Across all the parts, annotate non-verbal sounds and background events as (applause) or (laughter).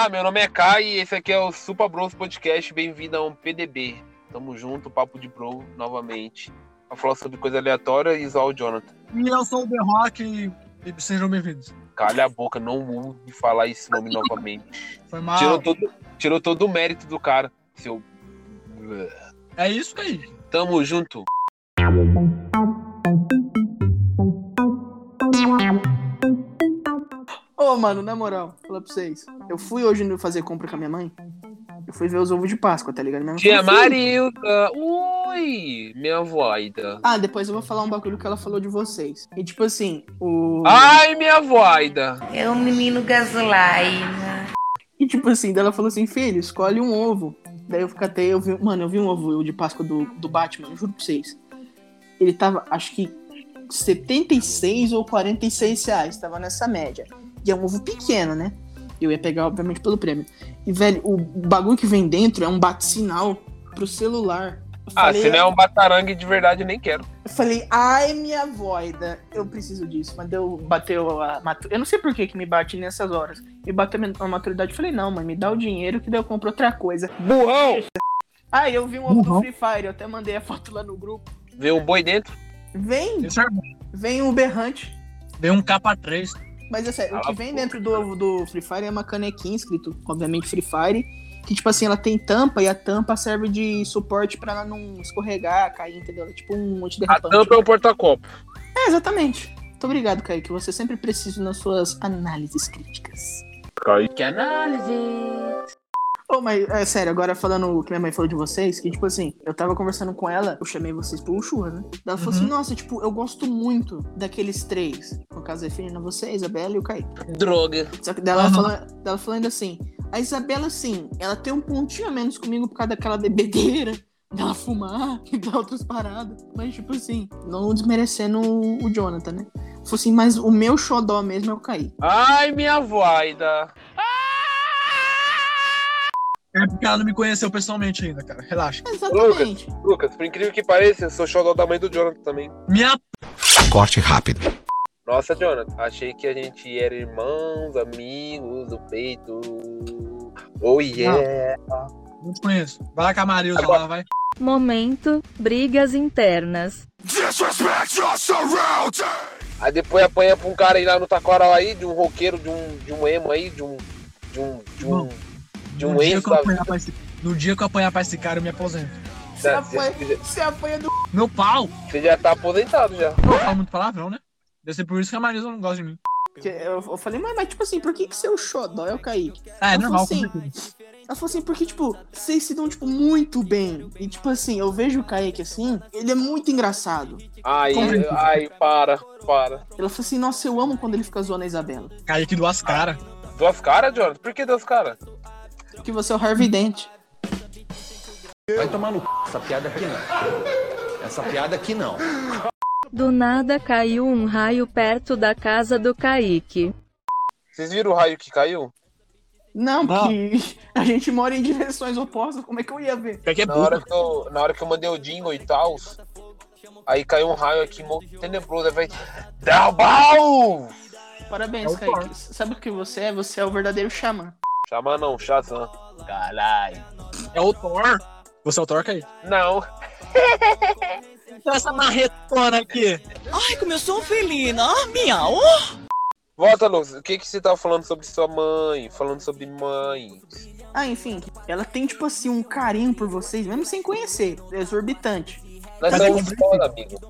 Ah, meu nome é Kai e esse aqui é o Super Bros Podcast. Bem-vindo a um PDB. Tamo junto, Papo de Bro, novamente. Pra falar sobre coisa aleatória e zoar o Jonathan. E eu sou o The Rock e, e sejam bem-vindos. Calha a boca, não use falar esse nome novamente. Foi mal. Tirou todo, tirou todo o mérito do cara, seu. É isso aí. Tamo junto. Ô, mano, na moral, falar pra vocês. Eu fui hoje fazer compra com a minha mãe. Eu fui ver os ovos de Páscoa, tá ligado? Minha Tia "Filho." Marilda! Ui! Minha voida. Ah, depois eu vou falar um bagulho que ela falou de vocês. E tipo assim, o. Ai, minha voida! É o menino gasolina. E tipo assim, daí ela falou assim, filho, escolhe um ovo. Daí eu catei, eu vi. Mano, eu vi um ovo de Páscoa do, do Batman, eu juro pra vocês. Ele tava, acho que 76 ou 46 reais, tava nessa média. E é um ovo pequeno, né? Eu ia pegar, obviamente, pelo prêmio. E, velho, o bagulho que vem dentro é um bate-sinal pro celular. Eu Ah, falei, se não é um batarangue de verdade, nem quero. eu falei, ai, minha voida, eu preciso disso. Mas deu, bateu a maturidade. Eu não sei por que, que me bate nessas horas. Me bateu a maturidade. Eu falei, não, mãe, me dá o dinheiro que daí eu compro outra coisa. Burrão! Ah, eu vi um ovo do. Free Fire, eu até mandei a foto lá no grupo. Vê um boi dentro. Vem, é vem um berrante. Deu um capa 3. Mas é sério, o que a vem dentro do do Free Fire é uma canequinha escrito, obviamente, Free Fire. Que, tipo assim, ela tem tampa e a tampa serve de suporte pra ela não escorregar, cair, entendeu? É tipo um A antiderrapante. tampa é um porta-copo. É, exatamente. Muito obrigado, Kaique. Você sempre precisa nas suas análises críticas. Que análise! Ô, mas é sério, agora falando o que minha mãe falou de vocês, que tipo assim, eu tava conversando com ela, eu chamei vocês pro churras, né? Ela falou Uhum. assim, nossa, tipo, eu gosto muito daqueles três. No caso, referindo a você, a Isabela e o Kaique. Droga. Só que dela, Aham. falando, dela falando assim, a Isabela, assim, ela tem um pontinho a menos comigo por causa daquela bebedeira, (laughs) dela fumar e dar outras paradas. Mas, tipo assim, não desmerecendo o, o Jonathan, né? Falou assim, mas o meu xodó mesmo é o Kaique. Ai, minha voida. É porque ela não me conheceu pessoalmente ainda, cara. Relaxa. Exatamente. Lucas, por incrível que pareça, eu sou xodó da mãe do Jonathan também. Minha Corte rápido. Nossa, Jonathan, achei que a gente era irmãos, amigos do peito. Oh yeah! não te conheço. Vai lá com a Marilza Agora- lá, vai. Momento brigas internas. Aí depois apanha pra um cara aí lá no Taquaral aí, de um roqueiro, de um, de um emo aí, de um. De um. De um. Não. De um no, dia ex que eu da apanhar pra esse... no dia que eu apanhar pra esse cara, eu me aposento. Você Tá, apanha, você- você apanha do Meu pau! Você já tá aposentado já. Eu falo muito palavrão, né? Deve ser por isso que a Marilza não gosta de mim. Eu, eu falei, mas, mas tipo assim, por que, que seu xodó é o Kaique? Ah, é Ela normal. falou certeza. Ela falou assim, porque, tipo, vocês se dão, tipo, muito bem. E, tipo assim, eu vejo o Kaique assim, ele é muito engraçado. Ai, Como? ai, para, para. Ela falou assim, nossa, eu amo quando ele fica zoando a Isabela. Kaique duas caras. Duas caras, Jonathan? Por que duas caras? Que você é o Harvey Dent. Vai tomar no c... essa piada aqui não. Essa piada aqui não. Do nada caiu um raio perto da casa do Kaique. Vocês viram o raio que caiu? Não, Não. porque a gente mora em direções opostas, como é que eu ia ver? Kaique é Na hora que eu, na hora que eu mandei o jingle e tal, aí caiu um raio aqui tenebroso. Vai. Dalbal! Parabéns, É Kaique. Sabe o que você é? Você é o verdadeiro xamã. Chama não, Shazam. Caralho. É o Thor. Você é o Thor, Kaique? Não. Essa marretona aqui. Ai, como eu sou felina. Ah, miau. Volta, Lucas. O que, que você tava falando sobre sua mãe? Falando sobre mães. Ah, enfim, ela tem, tipo assim, um carinho por vocês, mesmo sem conhecer. É exorbitante. Nós Mas é somos foda, amigo.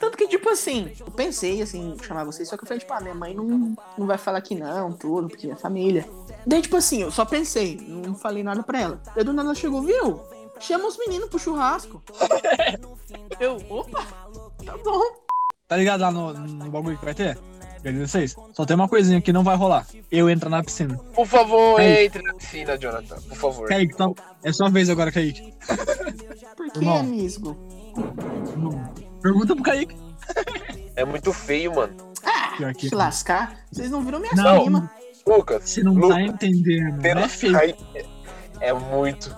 Tanto que, tipo assim, eu pensei, assim, chamar vocês, só que eu falei, tipo, ah, minha mãe não, não vai falar que não, tudo, porque é família. Daí, tipo assim, eu só pensei, não falei nada pra ela. Daí do nada ela chegou, viu? Chama os meninos pro churrasco. (laughs) eu, opa, tá bom. Tá ligado lá no, no bagulho que vai ter? Beleza, vocês? Só tem uma coisinha que não vai rolar. Eu entro na piscina. Por favor, Ei. entre na piscina, Jonathan. Por favor. Kaique, tá... é sua vez agora, Kaique. Por que, Irmão. amigo? Pergunta pro Kaique. É muito feio, mano. Pior que... Se lascar, vocês não viram minha Não. prima. Lucas, Você não Lu- tá entendendo. Não é feio. Aí, é muito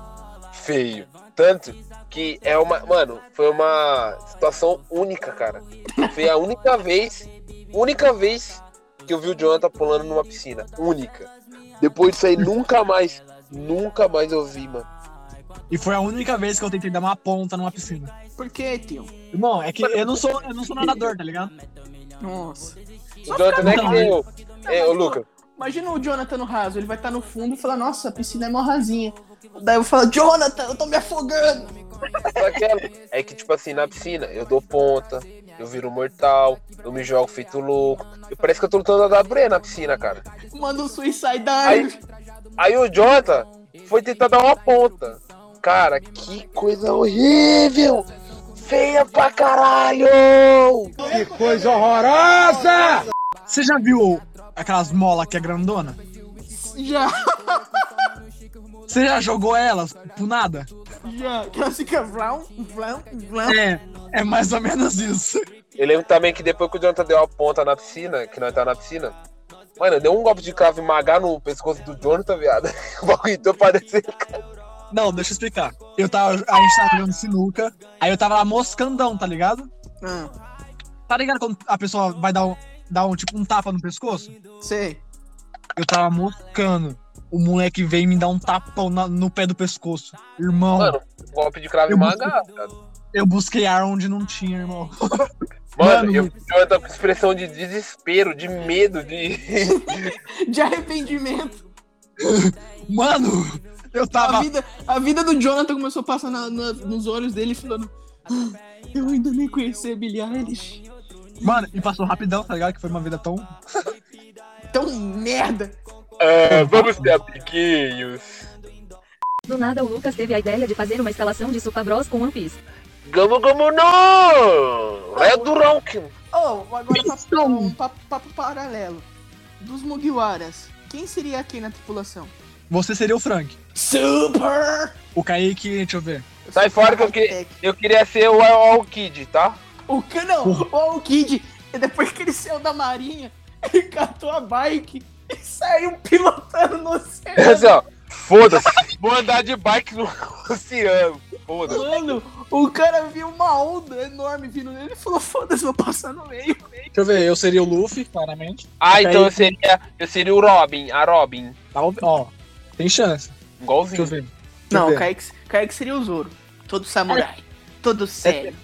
feio. Tanto que é uma. Mano, foi uma situação única, cara. Foi a única vez. Única vez que eu vi o Jonathan pulando numa piscina. Única. Depois disso aí, nunca mais, nunca mais eu vi, mano. E foi a única vez que eu tentei dar uma ponta numa piscina. Por quê, tio? Irmão, é que eu não sou, eu não sou nadador, tá ligado? Nossa. O Jonathan é que eu. É, ô, Luca. Imagina o Jonathan no raso, ele vai estar no fundo e falar, nossa, a piscina é mó rasinha. Daí eu falo, Jonathan, eu tô me afogando. Só aquela. É que, tipo assim, na piscina, eu dou ponta, eu viro mortal, eu me jogo feito louco. Eu, parece que eu tô lutando a WE na piscina, cara. Manda um suicide Aí, dive. aí o Jonathan foi tentar dar uma ponta. Cara, que coisa horrível! Feia pra caralho! Que coisa horrorosa! Você já viu aquelas molas que é grandona? Já, Você já jogou elas pro nada? já. Que ela fica vlam, vlam, vlam. É, é mais ou menos isso. Eu lembro também que depois que o Jonathan deu a ponta na piscina, que nós tava na piscina, mano, deu um golpe de cravo magar no pescoço do Jonathan, viado. (laughs) O bagulho então parecia. Não, deixa eu explicar. Eu tava, a gente tava jogando sinuca, aí eu tava lá moscandão, tá ligado? Ah, Tá ligado quando a pessoa vai dar um, dar um tipo um tapa no pescoço? sei. Eu tava moscando. O moleque veio me dar um tapão na- no pé do pescoço. Irmão, Mano, golpe de cravo viado. eu busquei ar onde não tinha, irmão. (laughs) Mano, Mano, eu, eu tô com expressão de desespero, de medo, de. (laughs) De arrependimento. (laughs) Mano, eu A tava. vida, a vida do Jonathan começou a passar na- na- nos olhos dele, falando: "Ah, Eu ainda nem conheci a Billie Eilish. Mano, e passou rapidão, tá ligado? Que foi uma vida tão. Tão merda. Ah, vamos ser amiguinhos. Do nada o Lucas teve a ideia de fazer uma escalação de Super Bros com One Piece. Gamo Gamo não! É Duronk. Oh, agora papo, um papo, papo paralelo. Dos Mugiwaras, quem seria quem na tripulação? Você seria o Frank. Super! O Kaique, deixa eu ver. Sai fora que eu queria, eu queria ser o All Kid, tá? O que não? O Kid, e depois que ele saiu da marinha, ele catou a bike e saiu pilotando no oceano. Assim, ó. Foda-se. Vou andar de bike no (laughs) oceano. Foda-se. Mano, o cara viu uma onda enorme vindo nele e falou: Foda-se, vou passar no meio. Deixa eu ver, eu seria o Luffy, claramente. Ah, então eu seria, eu seria o Robin, a Robin. Tá, ó, tem chance. Deixa eu Igualzinho. ver. Deixa Não, o. Kaique, Kaique seria o Zoro. Todo samurai. Todo sério.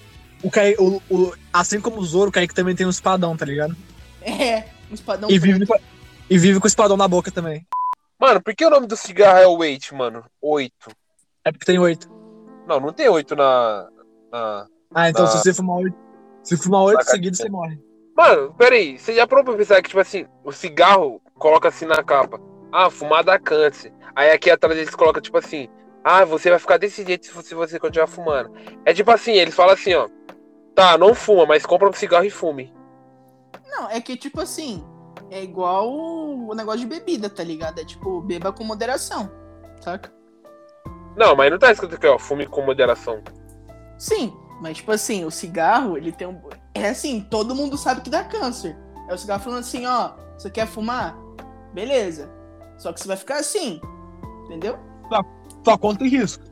O Kaique, o, o- assim como o Zoro, o Kaique também tem um espadão, tá ligado? É, um espadão E vive, com- e vive com o espadão na boca também. Mano, por que o nome do cigarro é o Wait, mano? Oito. É porque tem oito. Não, não tem oito na. na... Ah, então Ah. se você fumar oito. Se fumar oito Saca- seguidos, você morre. Mano, peraí, você já parou pra pensar que, tipo assim, o cigarro coloca assim na capa. Ah, fumar dá câncer. Aí aqui atrás eles colocam, tipo assim, ah, você vai ficar desse jeito se você, continuar fumando. É tipo assim, eles falam assim, ó. Tá, não fuma, mas compra um cigarro e fume. Não, é que tipo assim, é igual o negócio de bebida, tá ligado? É tipo, beba com moderação, saca? Não, mas não tá escrito aqui, ó, fume com moderação. Sim, mas tipo assim, o cigarro, ele tem um. É assim, todo mundo sabe que dá câncer. É o cigarro falando assim, ó, você quer fumar? Beleza. Só que você vai ficar assim, entendeu? Tua conta tem risco.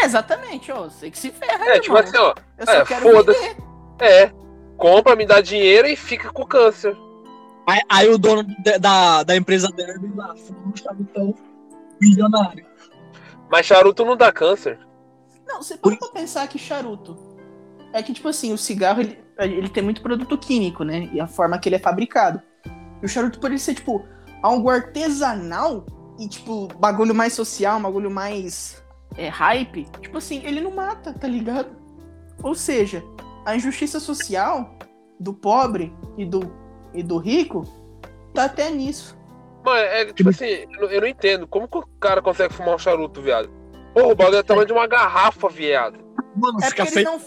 É, exatamente, ó, você que se ferra, É, tipo irmão. assim, ó. Eu só é, quero foda-se. É, compra, me dá dinheiro e fica com câncer. Aí, aí o dono de- da, da empresa Derby lá, fumando um chavitão milionário. Mas charuto não dá câncer. Não, você pode pra pensar que charuto. É que, tipo assim, o cigarro, ele, ele tem muito produto químico, né? E a forma que ele é fabricado. E o charuto, por ele ser, tipo, algo artesanal e, tipo, bagulho mais social, um bagulho mais é, hype, tipo assim, ele não mata, tá ligado? Ou seja, a injustiça social do pobre e do, e do rico tá até nisso. Mano, é tipo assim, eu não, eu não entendo. Como que o cara consegue fumar um charuto, viado? Porra, o bagulho é o tamanho de uma garrafa, viado. Mano, É porque, eles não,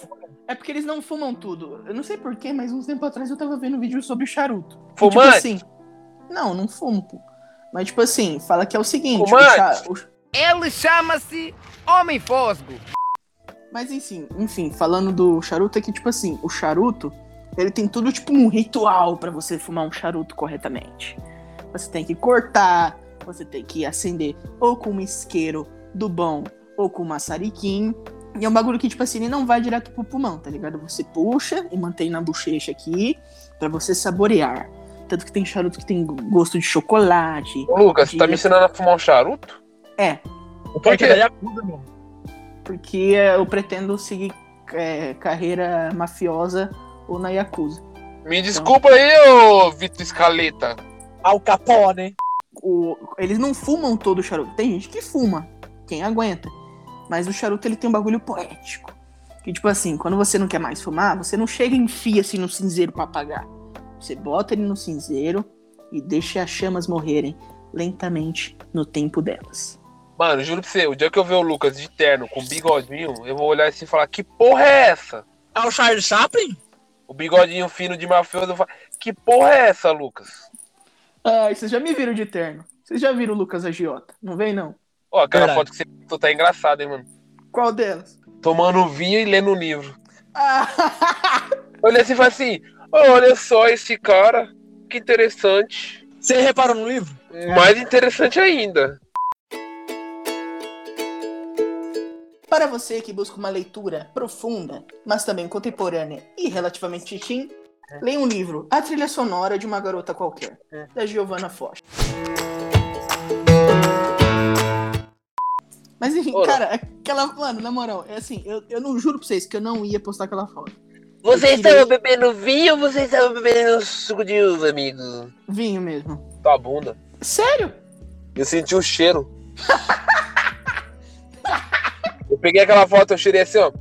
é porque eles não fumam tudo. Eu não sei porquê, mas uns tempo atrás eu tava vendo um vídeo sobre charuto. E, tipo Fumante? assim. Não, não fumo, pô. Mas, tipo assim, fala que é o seguinte: o cha- o- Ele chama-se Homem Fosgo. Mas enfim, enfim, falando do charuto, é que, tipo assim, o charuto, ele tem tudo tipo um ritual pra você fumar um charuto corretamente. Você tem que cortar, você tem que acender ou com um isqueiro do bom ou com um maçariquinho. E é um bagulho que, tipo assim, ele não vai direto pro pulmão, tá ligado? Você puxa e mantém na bochecha aqui pra você saborear. Tanto que tem charuto que tem gosto de chocolate. Ô, Lucas, você tá de- me ensinando a fumar um charuto? É, O que é da Yakuza, mano? porque eu pretendo seguir é, carreira mafiosa ou na Yakuza. Me desculpa aí, ô Vitor Escaleta. Al Capone. O- eles não fumam todo o charuto. Tem gente que fuma, quem aguenta. Mas o charuto ele tem um bagulho poético. Que tipo assim, quando você não quer mais fumar, você não chega e enfia assim no cinzeiro pra apagar. Você bota ele no cinzeiro e deixa as chamas morrerem lentamente no tempo delas. Mano, juro pra você, o dia que eu ver o Lucas de terno com bigodinho, eu vou olhar assim e falar, que porra é essa? É o Charles Chaplin? O bigodinho fino de mafioso, eu falo, que porra é essa, Lucas? Ai, vocês já me viram de terno. Vocês já viram o Lucas Agiota? Não vem, não? Ó, aquela Verdade. foto que você postou tá engraçada, hein, mano? Qual delas? Tomando vinho e lendo um livro. Ah, Olha assim e fala assim, olha só esse cara, que interessante. Você reparou no livro? Mais interessante ainda. Para você que busca uma leitura profunda, mas também contemporânea e relativamente teen, leia um livro, A Trilha Sonora de uma Garota Qualquer, da Giovanna Foch. Mas enfim, Ora. cara, aquela. Mano, na moral, é assim, eu, eu não juro pra vocês que eu não ia postar aquela foto. Você Eu queria- estava bebendo vinho ou você estava bebendo suco de uva, amigo? Vinho mesmo. Tua bunda. Sério? Eu senti o cheiro. eu peguei aquela foto, eu cheirei assim, ó.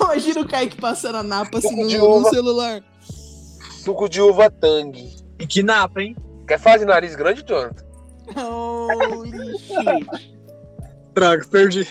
Imagina o Kaique passando a napa assim Suco de no, no celular. Suco de uva Tang. E que napa, hein? Quer fazer de nariz grande, Jonathan? Shit. Droga, perdi.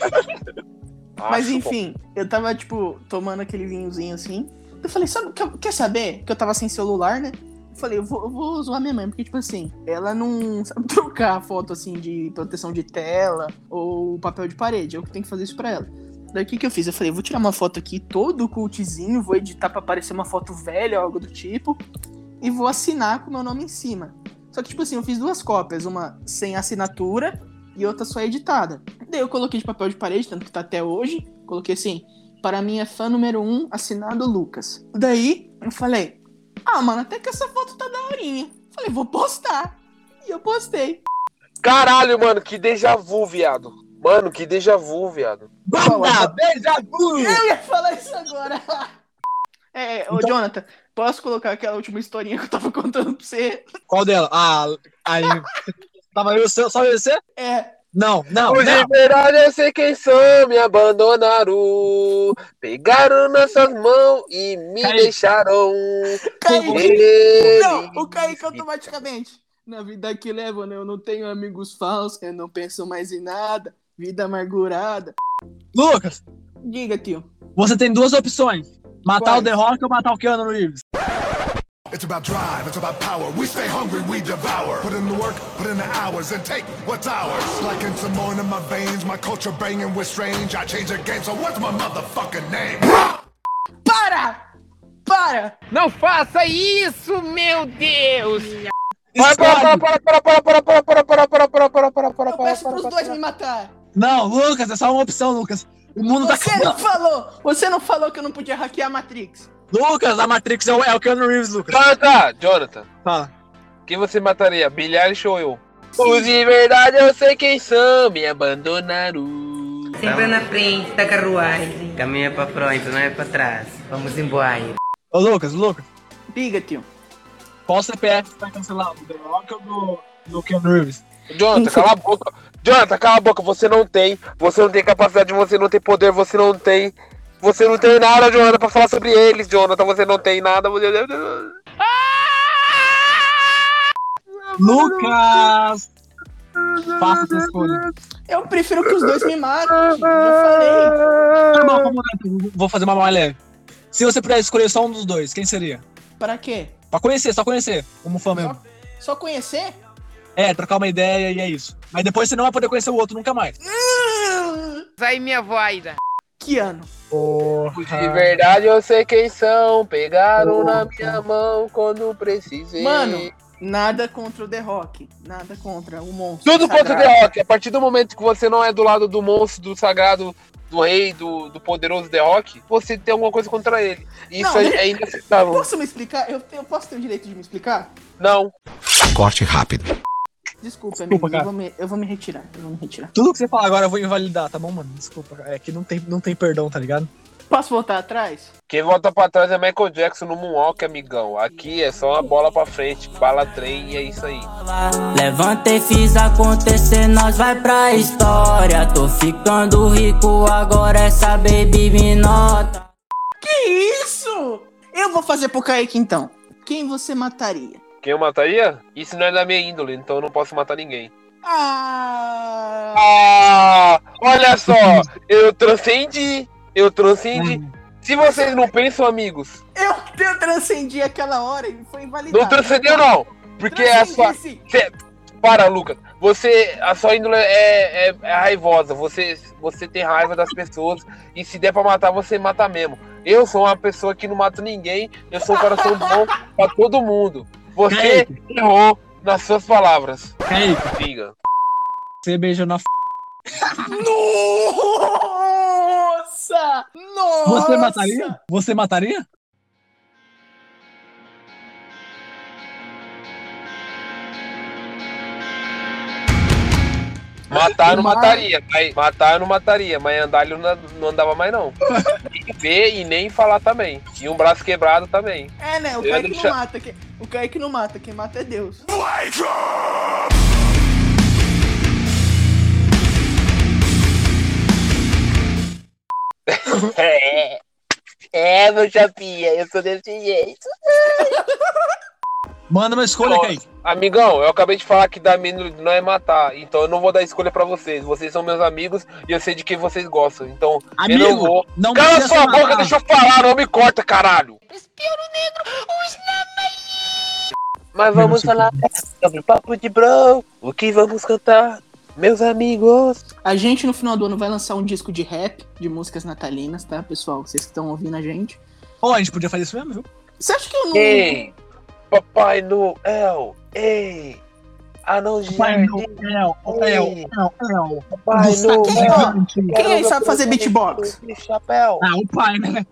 Mas Acho enfim, eu tava, tipo, tomando aquele vinhozinho assim. Eu falei, sabe, quer, quer saber? Que eu tava sem celular, né? Eu falei, eu vou, eu vou zoar minha mãe, porque, tipo assim, ela não (laughs) sabe trocar a foto, assim, de proteção de tela ou papel de parede. Eu que tenho que fazer isso pra ela. Daí o que, que eu fiz? Eu falei, eu vou tirar uma foto aqui, todo cultzinho, vou editar pra parecer uma foto velha ou algo do tipo, e vou assinar com o meu nome em cima. Só que, tipo assim, eu fiz duas cópias, uma sem assinatura e outra só editada. Daí eu coloquei de papel de parede, tanto que tá até hoje. Coloquei assim, para minha fã número um, assinado Lucas. Daí eu falei, ah, mano, até que essa foto tá daorinha. Falei, vou postar. E eu postei. Caralho, mano, que déjà vu, viado. Mano, que déjà vu, viado. Banda, beija vu! Eu ia falar isso agora. (laughs) É, ô Jonathan, posso colocar aquela última historinha que eu tava (laughs) contando pra você? Qual dela? Ah, aí. Tava eu, só só você? É, Não, não, Os verdade eu sei quem são, me abandonaram. Pegaram nossas mãos e me Kaique. deixaram. Kaique. Eles- Não, o Kaique automaticamente. Na vida que levo, né? Eu não tenho amigos falsos, eu não penso mais em nada. Vida amargurada. Lucas, Diga, tio. você tem duas opções: matar Quais? o The Rock ou matar o Keanu Reeves. It's about drive, it's about power. We stay hungry, we devour. Put in the work, put in the hours, and take what's ours. Like in some more in my veins, my culture banging with strange. I change the game, so what's my motherfucking name? Para! Para! Não faça isso, meu Deus! Para, para, para, para, para, para, para, para, para, para, para, para, para, para, Eu para, peço para, pros para, dois para. me matar. Não, Lucas, é só uma opção, Lucas. O mundo tá Você não falou! Você não falou que eu não podia hackear a Matrix. Lucas, a Matrix é o, é o Keanu Reeves, Lucas. Jonathan, Jonathan, Fala. quem você mataria? Eilish ou eu? Os de verdade eu sei quem são, me abandonaram. Sempre na frente da carruagem. Caminha pra frente, não é pra trás. Vamos embora. Ô, Lucas, Lucas, Diga, tio. qual CPF vai cancelar? Do The Rock ou do, do Keanu Reeves? Jonathan, cala a boca. Jonathan, cala a boca. Você não tem. Você não tem capacidade, você não tem poder, você não tem. Você não tem nada, Jonathan, pra falar sobre eles, Jonathan. Você não tem nada. Você... Lucas! Faça sua escolha. Eu prefiro que os dois me matem. Já falei. Tá bom, vamos lá. Vou fazer uma mais leve. Se você pudesse escolher só um dos dois, quem seria? Pra quê? Pra conhecer, só conhecer, como fã mesmo. Só conhecer? É, trocar uma ideia e é isso. Mas depois você não vai poder conhecer o outro nunca mais. Sai minha voida. Que ano? Os de verdade eu sei quem são. Pegaram na minha mão quando precisei. Mano, nada contra o The Rock. Nada contra o monstro. Tudo contra o sagrado. The Rock. A partir do momento que você não é do lado do monstro, do sagrado, do rei, do, do poderoso The Rock, você tem alguma coisa contra ele. Isso Não, é, é inaceitável. Posso me explicar? Eu, eu posso ter o direito de me explicar? Não. Corte rápido. Desculpa, Desculpa, amigo. Eu vou, me, eu vou me retirar. Eu vou me retirar. Tudo que você falar agora eu vou invalidar, tá bom, mano? Desculpa. É que não tem, não tem perdão, tá ligado? Posso voltar atrás? Quem volta pra trás é Michael Jackson no Moonwalk, amigão. Aqui é só uma bola pra frente, bala trem e é isso aí. Levantei, fiz acontecer, nós vai pra história. Tô ficando rico, agora essa baby me nota. Que isso? Eu vou fazer pro Kaique então. Quem você mataria? Quem eu mataria? Isso não é da minha índole, então eu não posso matar ninguém. Ah! Ah, olha só, (laughs) eu transcendi, eu transcendi. Se vocês não pensam, amigos, Eu, eu transcendi aquela hora e foi invalidado. não transcendeu não, porque é a sua... Cê- Para, Lucas. Você, a sua índole é, é- é raivosa. Você, você tem raiva das pessoas e se der pra matar, você mata mesmo. Eu sou uma pessoa que não mato ninguém. Eu sou um coração bom pra todo mundo. Você errou nas suas palavras. Kaique, Diga. você beijou na f... Nossa! Nossa! Você mataria? Você mataria? Matar eu não mataria, mas matar eu não mataria, mas andar ele não, andava mais não. Nem ver e nem falar também. E um braço quebrado também. É, né? O Kaique deixar- não mata. quem- O Kaique não mata. Quem mata é Deus. É, é meu chapinha, eu sou desse jeito. (laughs) Manda uma escolha, Kaique. Amigão, eu acabei de falar que dar menos não é matar, então eu não vou dar escolha pra vocês. Vocês são meus amigos e eu sei de quem vocês gostam, então eu não Amigo, vou. não Cala sua boca, matar. deixa eu falar, não me corta, caralho. Mas vamos falar sobre papo de bro, o que vamos cantar, meus amigos. A gente, no final do ano, vai lançar um disco de rap, de músicas natalinas, tá, pessoal? Vocês que estão ouvindo a gente. Ó, a gente podia fazer isso mesmo, viu? Você acha que eu não. Ei, Papai Noel, ei, anão de Pai jardim, Noel, Noel, Noel. Papai Noel. Quem, Gigante. quem aí sabe fazer beatbox? Chapéu. Ah, o pai, né?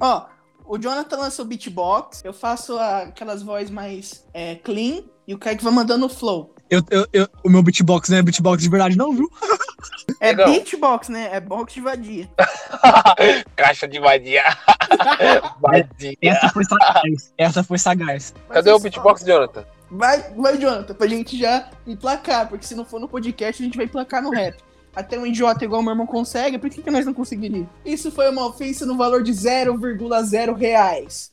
Ó, o Jonathan lançou beatbox, eu faço aquelas vozes mais é, clean e o Kaique vai mandando o flow. Eu, eu, eu- o meu beatbox não é beatbox de verdade, não, viu? (laughs) É Legal. beatbox, né? É box de vadia. (laughs) Caixa de vadia. (laughs) vadia. Essa foi sagaz. Essa foi sagaz. Mas Cadê o beatbox, Jonathan? Vai, vai, Jonathan, pra gente já emplacar, porque se não for no podcast, a gente vai emplacar no rap. Até um idiota igual meu irmão consegue, por que, que nós não conseguiríamos? Isso foi uma ofensa no valor de 0,0 reais.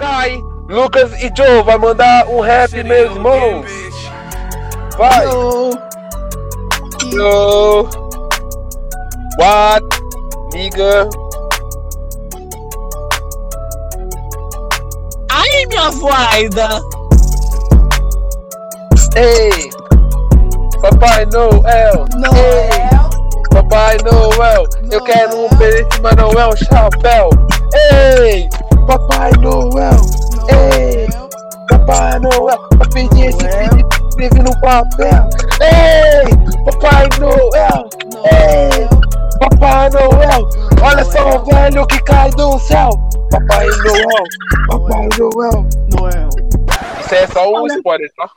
Kai, Lucas e Joe vai mandar um rap, meus irmãos. Vai. Yo, Yo. What? Nigga. Ai, minha voida! Ei. Papai Noel. Ei. Noel, Papai Noel. Eu quero um presente, mas não é um chapéu. Ei. Papai Noel. Ei. Noel, Papai Noel, eu pedi esse vídeo escrevi no papel. Ei, Papai Noel, ei. Papai Noel, olha só o velho que cai do céu. Papai Noel, Papai Noel. Noel. Isso é só um spoiler, tá?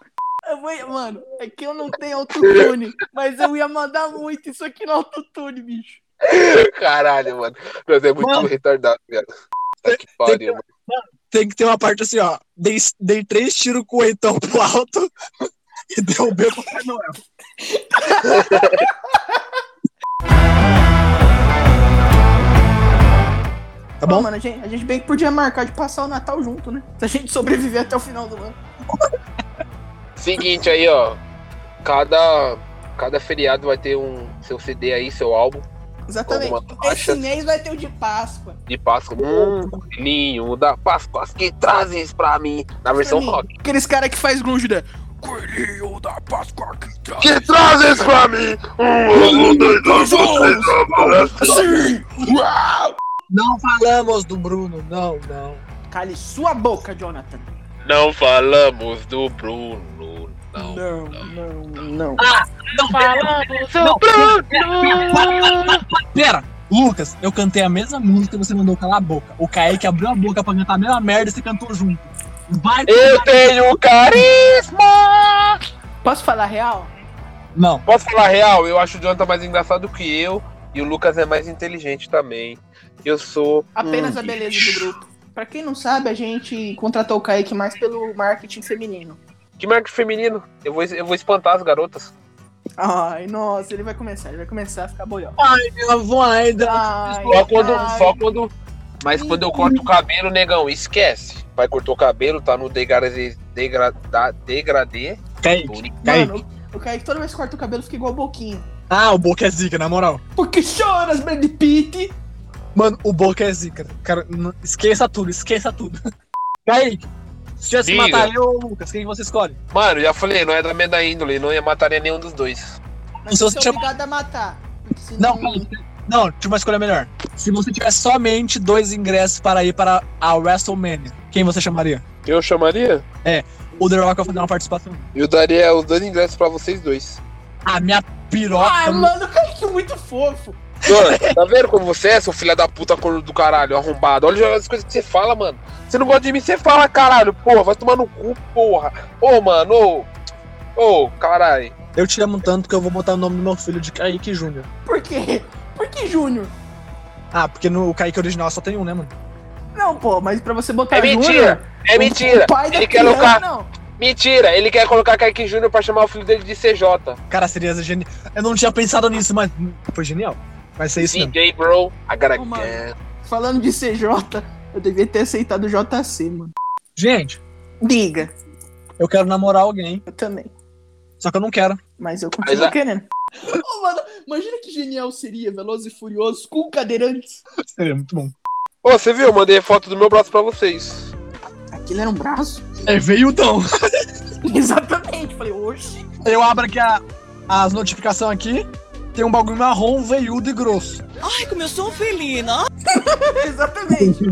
Eu vou, mano, é que eu não tenho autotune, mas eu ia mandar muito isso aqui no autotune, bicho. Caralho, mano. Nós é muito Mano. retardado, viado. Que pariu. Tem que ter uma parte assim, ó. Dei, dei três tiros com o oitão pro alto (laughs) e derrubei o Papai Noel. (laughs) Tá Bom, bom? mano, a gente, a gente bem que podia marcar de passar o Natal junto, né? Se a gente sobreviver até o final do ano. (laughs) Seguinte aí, ó. Cada, cada feriado vai ter um seu CD aí, seu álbum Exatamente. Esse mês vai ter o de Páscoa. de Páscoa. Hum, ninho da Páscoa, que trazes pra mim. Na versão mim, rock. Aqueles caras que faz grunge, né? Coelhinho da Páscoa que traz. Que trazes pra mim? Um, dois, dois, Sim! Não falamos do Bruno, não, não. Cale sua boca, Jonathan. Não falamos do Bruno. Não. Não, não, não. Não Falamos Não, Bruno. Pera, Lucas, eu cantei a mesma música e você mandou calar a boca. O Kaique abriu a boca pra cantar a mesma merda e você cantou junto. Vai Eu tenho carisma! Posso falar real? Não. Posso falar real? Eu acho o Jonathan mais engraçado que eu e o Lucas é mais inteligente também. Eu sou. Apenas um a beleza bicho. do grupo. Pra quem não sabe, a gente contratou o Kaique mais pelo marketing feminino. Que marketing feminino? Eu vou, eu vou espantar as garotas. Ai, nossa, ele vai começar, ele vai começar a ficar boió. Ai, minha voida. Só quando. ai. Só quando. Mas quando eu corto o cabelo, negão, esquece. Vai cortar o cabelo, tá no degradê. Degrada, degradê. Kaique. Mano, o Kaique toda vez que corta o cabelo fica igual o Boquinho. Ah, o Boca é zica, na moral. Porque choras, Brad Pitt? Mano, o Boca é zica. Cara, não- esqueça tudo, esqueça tudo. (laughs) Kaique, se tivesse que matar eu ou o Lucas, quem você escolhe? Mano, já falei, não é da minha índole, não ia mataria nenhum dos dois. Mas Se você é chama- obrigado a matar. Não, Kaique. Não, tinha uma escolha melhor. Se você tivesse somente dois ingressos para ir para a WrestleMania, quem você chamaria? Eu chamaria? O The Rock vai fazer uma participação. Eu daria os dois ingressos pra vocês dois. A minha piroca. Ai, mano, o Kaique é muito fofo. Mano, tá vendo como você é, seu filho da puta corno do caralho, arrombado? Olha as coisas que você fala, mano. Você não gosta de mim, você fala, caralho, porra, vai tomar no cu, porra. Ô, mano, ô. Ô, caralho. Eu te amo tanto que eu vou botar o nome do meu filho de Kaique Júnior. Por quê? Por que Júnior? Ah, porque no Kaique original só tem um, né, mano? Não, pô, mas pra você botar É mentira, Júnior... é mentira. O pai da Ele quer criança, colocar. não. Mentira, ele quer colocar Kaique Júnior pra chamar o filho dele de CJ. Cara, seria genial. Eu não tinha pensado nisso, mas foi genial. Vai ser isso mesmo. DJ, bro. I gotta Ô, mano. get. Falando de CJ, eu devia ter aceitado o JC, mano. Gente, Diga, eu quero namorar alguém, eu também. só que eu não quero. Mas eu continuo Mas querendo. (laughs) Ô, mano, imagina que genial seria Velozes e Furiosos com cadeirantes. Seria muito bom. Ô, você viu? Eu mandei foto do meu braço pra vocês. Aquilo era um braço? É veiudão. (laughs) Exatamente. Falei, oxe. Eu abro aqui a- as notificações aqui. Tem um bagulho marrom, veiudo e grosso. Ai, como eu sou um felino. (laughs) Exatamente.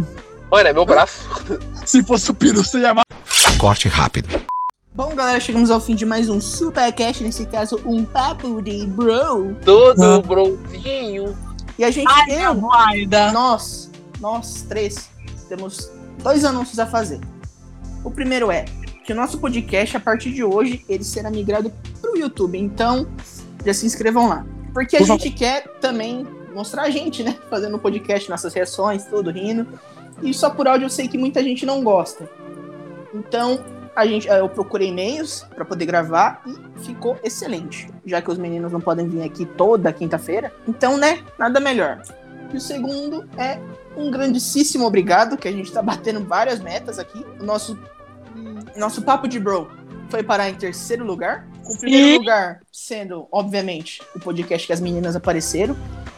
Mano, é meu braço. (laughs) Se fosse o peru, você ia mais. Corte rápido. Bom, galera, chegamos ao fim de mais um Supercast, nesse caso, um papo de bro. Todo Ah. bronzinho. E a gente, Ai, voida. nós, nós três, temos dois anúncios a fazer. O primeiro é que o nosso podcast, a partir de hoje, ele será migrado pro YouTube. Então, já se inscrevam lá. Porque a gente quer também mostrar a gente, né? Fazendo podcast, nossas reações, tudo rindo. E só por áudio eu sei que muita gente não gosta. Então, a gente, eu procurei e-mails para poder gravar e ficou excelente. Já que os meninos não podem vir aqui toda quinta-feira. Então, né? Nada melhor. E o segundo é um grandíssimo obrigado, que a gente tá batendo várias metas aqui. O nosso, nosso Papo de Bro foi parar em terceiro lugar. O primeiro E- lugar sendo, obviamente, o podcast que as meninas apareceram.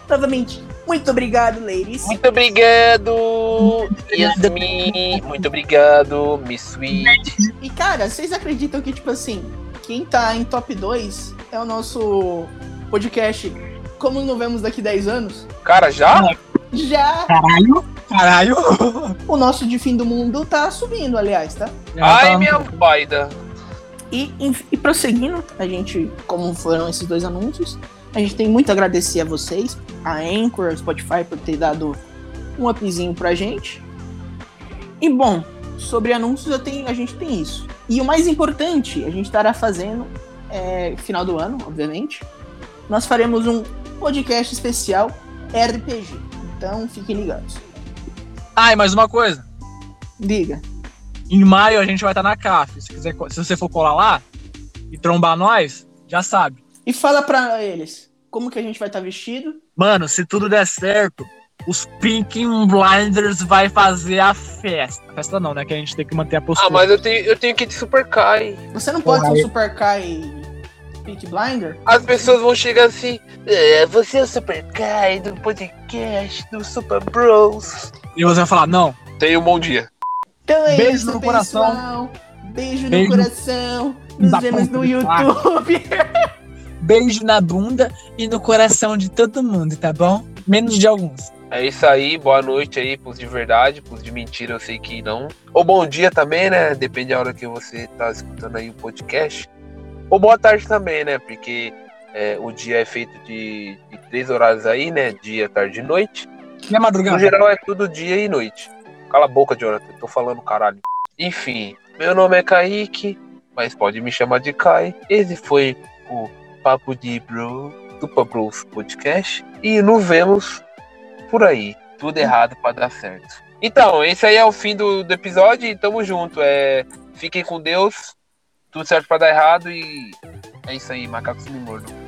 Novamente, muito obrigado, ladies. Muito obrigado, Yasmin. Muito obrigado, Miss Sweet. E, cara, vocês acreditam que, tipo assim, quem tá em top 2 é o nosso podcast Como Não Vemos Daqui 10 Anos? Cara, já? Já Caralho. Caralho. o nosso de fim do mundo tá subindo, aliás, tá? Ai, minha vaida. E, e prosseguindo, a gente, como foram esses dois anúncios, a gente tem muito a agradecer a vocês, a Anchor, a Spotify, por ter dado um upzinho pra gente. E bom, sobre anúncios tenho, a gente tem isso. E o mais importante, a gente estará fazendo, é, final do ano, obviamente, nós faremos um podcast especial RPG. Então fiquem ligados. Ai, mais uma coisa. Diga. Em maio a gente vai estar na CAF. Se, quiser, se você for colar lá e trombar nós, já sabe. E fala pra eles, como que a gente vai estar vestido? Mano, se tudo der certo, os Pink Blinders vai fazer a festa. A festa não, né? Que a gente tem que manter a postura. Ah, mas eu tenho, eu tenho que ir de Super Kai. Você não pode Porra, ser um Super Kai Peak Blinder? As pessoas vão chegar assim. É, você é o Super Kai do podcast do Super Bros. E você vai falar, não. Tenha um bom dia. Então é Beijo isso, no coração. pessoal. Beijo, Beijo no coração. Nos vemos no. YouTube. (laughs) Beijo na bunda e no coração de todo mundo, tá bom? Menos de alguns. É isso aí, boa noite aí pros de verdade, pros de mentira eu sei que não. Ou bom dia também, né? Depende da hora que você tá escutando aí o podcast. Ou boa tarde também, né? Porque é, o dia é feito de, de três horários aí, né? Dia, tarde e noite. E a madrugada? No geral é tudo dia e noite. Cala a boca, Jonathan, tô falando caralho. Enfim, meu nome é Kaique, mas pode me chamar de Kai. Esse foi o Papo de Bro do Pabros Podcast. E nos vemos por aí. Tudo errado pra dar certo. Então, esse aí é o fim do, do episódio e tamo junto. É, fiquem com Deus. Tudo certo pra dar errado e é isso aí, macacos me mordam.